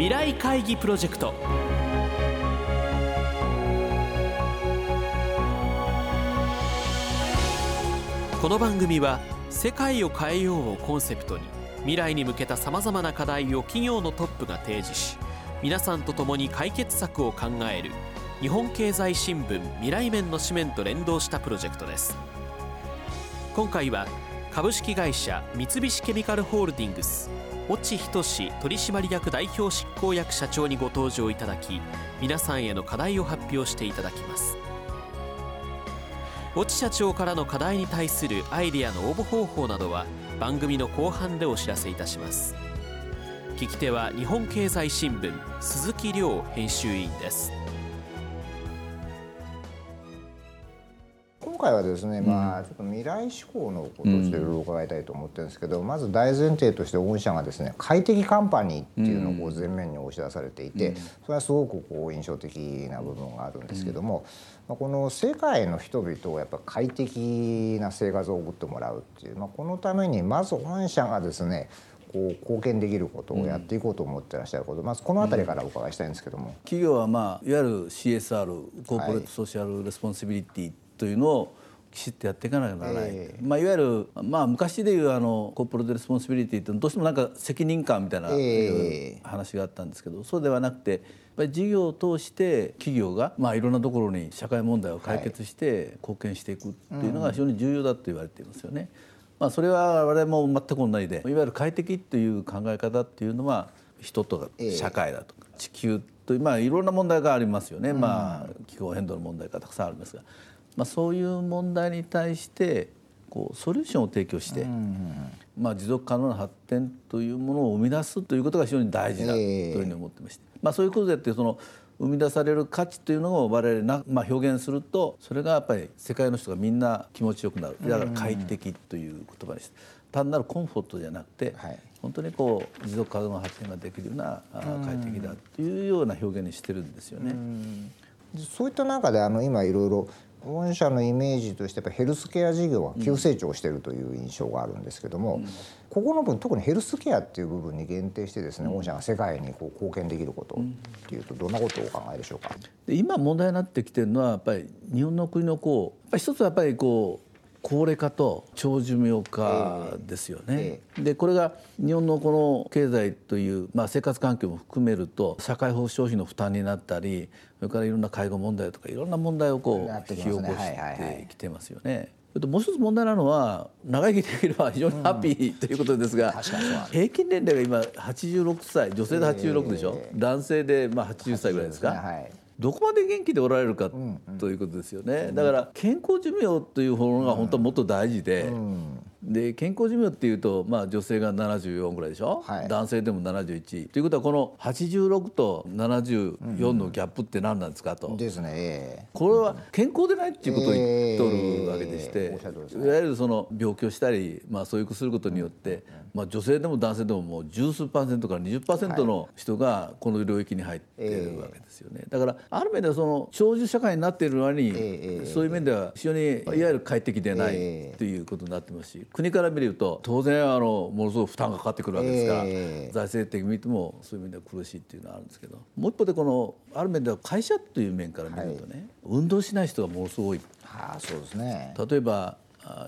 未来会議プロジェクト。この番組は「世界を変えよう」をコンセプトに未来に向けたさまざまな課題を企業のトップが提示し皆さんと共に解決策を考える日本経済新聞未来面の紙面と連動したプロジェクトです。今回は株式会社三菱ケミカルホールディングス越智仁取締役代表執行役社長にご登場いただき皆さんへの課題を発表していただきます。越智社長からの課題に対するアイデアの応募方法などは番組の後半でお知らせいたします。聞き手は日本経済新聞鈴木亮編集員です。回はですね、まあ、ちょっと未来志向のことをちょっといろいろ伺いたいと思ってるんですけど、まず大前提として御社がですね快適カンパニーっていうのをこう前面に押し出されていて、それはすごくこう印象的な部分があるんですけども、まあ、この世界の人々をやっぱ快適な生活を送ってもらうっていう、まあ、このためにまず御社がですねこう貢献できることをやっていこうと思ってらっしゃること、まずこの辺りからお伺いしたいんですけども、企業は、まあ、いわゆる CSR コーポレートソーシャルレスポンシビリティというのをきちっとやっていかなきゃならない、えー、まあ、いわゆる、まあ、昔でいうあの corporate responsibility ってどうしてもなんか責任感みたいな、話があったんですけどそうではなくてやっぱり事業を通して企業が、まあ、いろんなところに社会問題を解決して貢献していくっていうのが非常に重要だと言われていますよね。まあ、それは我々も全く同じでいわゆる快適という考え方っていうのは人とか社会だとか地球という、まあ、いろんな問題がありますよね、まあ、気候変動の問題がたくさんありますが。まあ、そういう問題に対してこうソリューションを提供して、まあ、持続可能な発展というものを生み出すということが非常に大事だというふうに思ってまして、まあ、そういうことでってその生み出される価値というのを我々な、まあ、表現するとそれがやっぱり世界の人がみんな気持ちよくなる。だから快適という言葉にして。単なるコンフォートじゃなくて、はい、本当にこう持続可能な発展ができるような快適だというような表現にしてるんですよね。そういった中であの今いろいろ御社のイメージとしてやっぱヘルスケア事業は急成長しているという印象があるんですけども、うん、ここの分特にヘルスケアっていう部分に限定してですね、うん、御社が世界にこう貢献できることっていうとどんなことをお考えでしょうか、今問題になってきてるのはやっぱり日本の国のこうやっぱり一つはやっぱりこう高齢化と長寿命化ですよね。でこれが日本のこの経済という、まあ、生活環境も含めると社会保障費の負担になったりそれからいろんな介護問題とかいろんな問題をこう引き起こしてきてますよね。もう一つ問題なのは長生きできれば非常にハッピー、ということですが平均年齢が今86歳女性で86でしょ、男性でまあ80歳ぐらいですか、どこまで元気でおられるかということですよね、だから健康寿命というものが本当はもっと大事で、で健康寿命っていうと、まあ、女性が74ぐらいでしょ、はい、男性でも71ということはこの86と74のギャップって何なんですかと、ですね、これは健康でないっていうことを言っとるわけでして、いわゆるその病気をしたり、まあ、そういうくすることによって、まあ、女性でも男性でももう十数パーセントから20%の人がこの領域に入ってるわけですよね。だからある面ではその長寿社会になっているのに、そういう面では非常にいわゆる快適でないということになってますし国から見ると当然あのものすごく負担がかかってくるわけですから、財政的に見てもそういう面では苦しいっていうのはあるんですけどもう一方でこのある面では会社という面から見るとね、運動しない人がものすごい。はあ、そうですね。例えば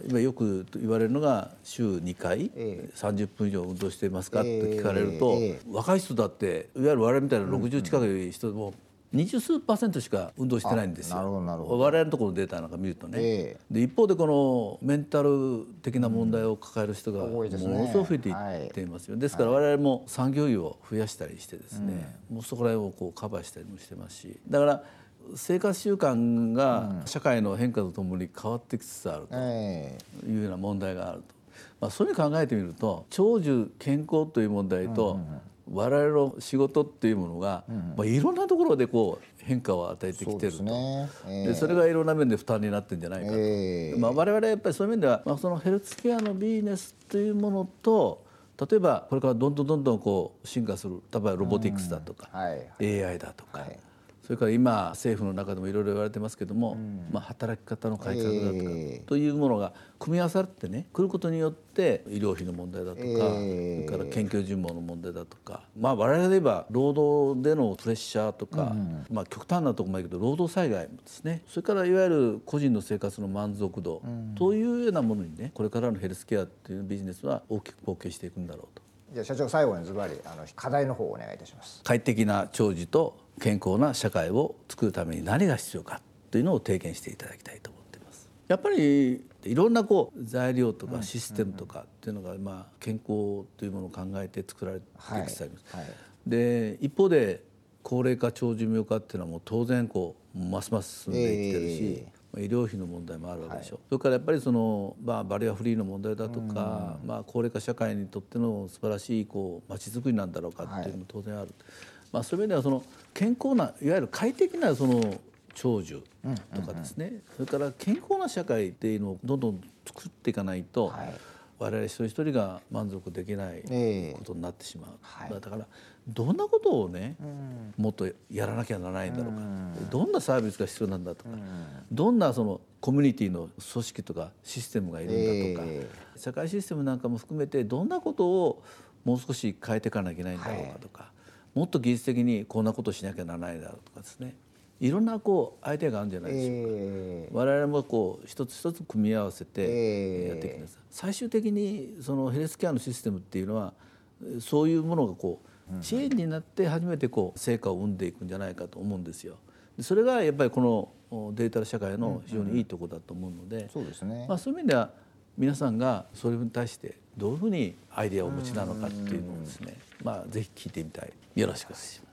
今よく言われるのが週2回30分以上運動していますか？って聞かれると若い人だっていわゆる我々みたいな60近い人も二十数パーセントしか運動してないんですよ。我々のところのデータなんか見るとね、えー、で一方でこのメンタル的な問題を抱える人がものすごく増えていっていますよ、ですから我々も産業医を増やしたりしてですね、もうそこら辺をこうカバーしたりもしてますし。だから生活習慣が社会の変化とともに変わってきつつあると。いうような問題があると、まあ、そういうふうに考えてみると長寿健康という問題と我々の仕事っていうものが、まあ、いろんなところでこう変化を与えてきてると。で、ね。それがいろんな面で負担になってるんじゃないかと、えー、まあ、我々やっぱりそういう面では、まあ、そのヘルスケアのビジネスというものと例えばこれからどんどんどんどんこう進化する例えばロボティクスだとか、うん。はい、AI だとか。はいそれから今政府の中でもいろいろ言われてますけども、まあ、働き方の改革だとか、というものが組み合わさってね来ることによって医療費の問題だとか、それから研究尋問の問題だとか、まあ、我々で言えば労働でのプレッシャーとか、まあ、極端なところもあるけど労働災害もですね。それからいわゆる個人の生活の満足度というようなものにねこれからのヘルスケアっていうビジネスは大きく貢献していくんだろうと。じゃあ社長最後にズバリあの課題の方をお願いいたします。快適な長寿と健康な社会を作るために何が必要かというのを提言していただきたいと思っています。やっぱりいろんなこう材料とかシステムとかっていうのがまあ健康というものを考えて作られてきてあります、はいはい、で一方で高齢化長寿命化っていうのはもう当然こうますます進んでいってるし、えー医療費の問題もあるわけでしょ、はい、それからやっぱりその、まあ、バリアフリーの問題だとか、まあ、高齢化社会にとっての素晴らしいこう街づくりなんだろうかっていうのも当然ある、はい、まあ、そういう意味ではその健康ないわゆる快適なその長寿とかですね、それから健康な社会っていうのをどんどん作っていかないと、はい我々一人一人が満足できないことになってしまう、えーはい、だからどんなことをね、うん、もっとやらなきゃならないんだろうか、うん、どんなサービスが必要なんだとか、うん、どんなそのコミュニティの組織とかシステムがいるんだとか、えー、社会システムなんかも含めてどんなことをもう少し変えていかなきゃいけないんだろうかとか、はい、もっと技術的にこんなことしなきゃならないだろうとかですねいろんなこうアイデアがあるんじゃないでしょうか、えー、我々もこう一つ一つ組み合わせてやっていきます、えー、最終的にそのヘルスケアのシステムっていうのはそういうものがこうチェーンになって初めてこう成果を生んでいくんじゃないかと思うんですよ。それがやっぱりこのデータ社会の非常にいいところだと思うので、そうですね。まあそういう意味では皆さんがそれに対してどういうふうにアイデアをお持ちなのかっていうのをですね、まあぜひ聞いてみたい。よろしくお願いします。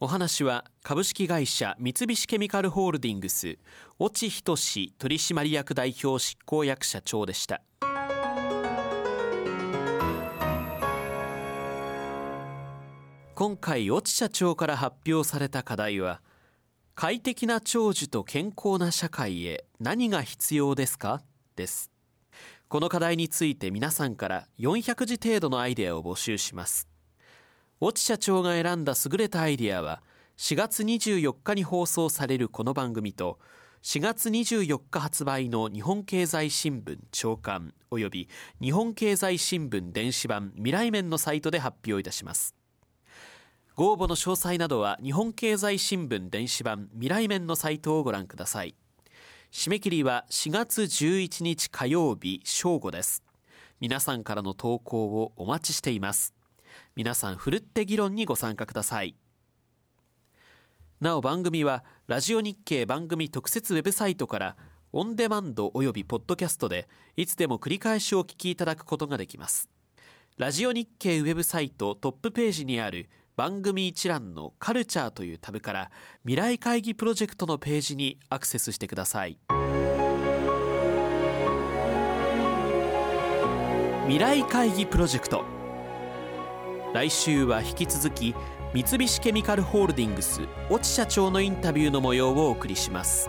お話は株式会社三菱ケミカルホールディングス越智仁取締役代表執行役社長でした。今回越智社長から発表された課題は快適な長寿と健康な社会へ何が必要ですか？です。この課題について皆さんから400字程度のアイデアを募集します。越智社長が選んだ優れたアイディアは4月24日に放送されるこの番組と4月24日発売の日本経済新聞長官及び日本経済新聞電子版未来面のサイトで発表いたします。ご応募の詳細などは日本経済新聞電子版未来面のサイトをご覧ください。締め切りは4月11日火曜日正午です。皆さんからの投稿をお待ちしています。皆さんふるって議論にご参加ください。なお番組はラジオ日経番組特設ウェブサイトからオンデマンドおよびポッドキャストでいつでも繰り返しお聞きいただくことができます。ラジオ日経ウェブサイトトップページにある番組一覧のカルチャーというタブから未来会議プロジェクトのページにアクセスしてください。未来会議プロジェクト。来週は引き続き三菱ケミカルホールディングス越智社長のインタビューの模様をお送りします。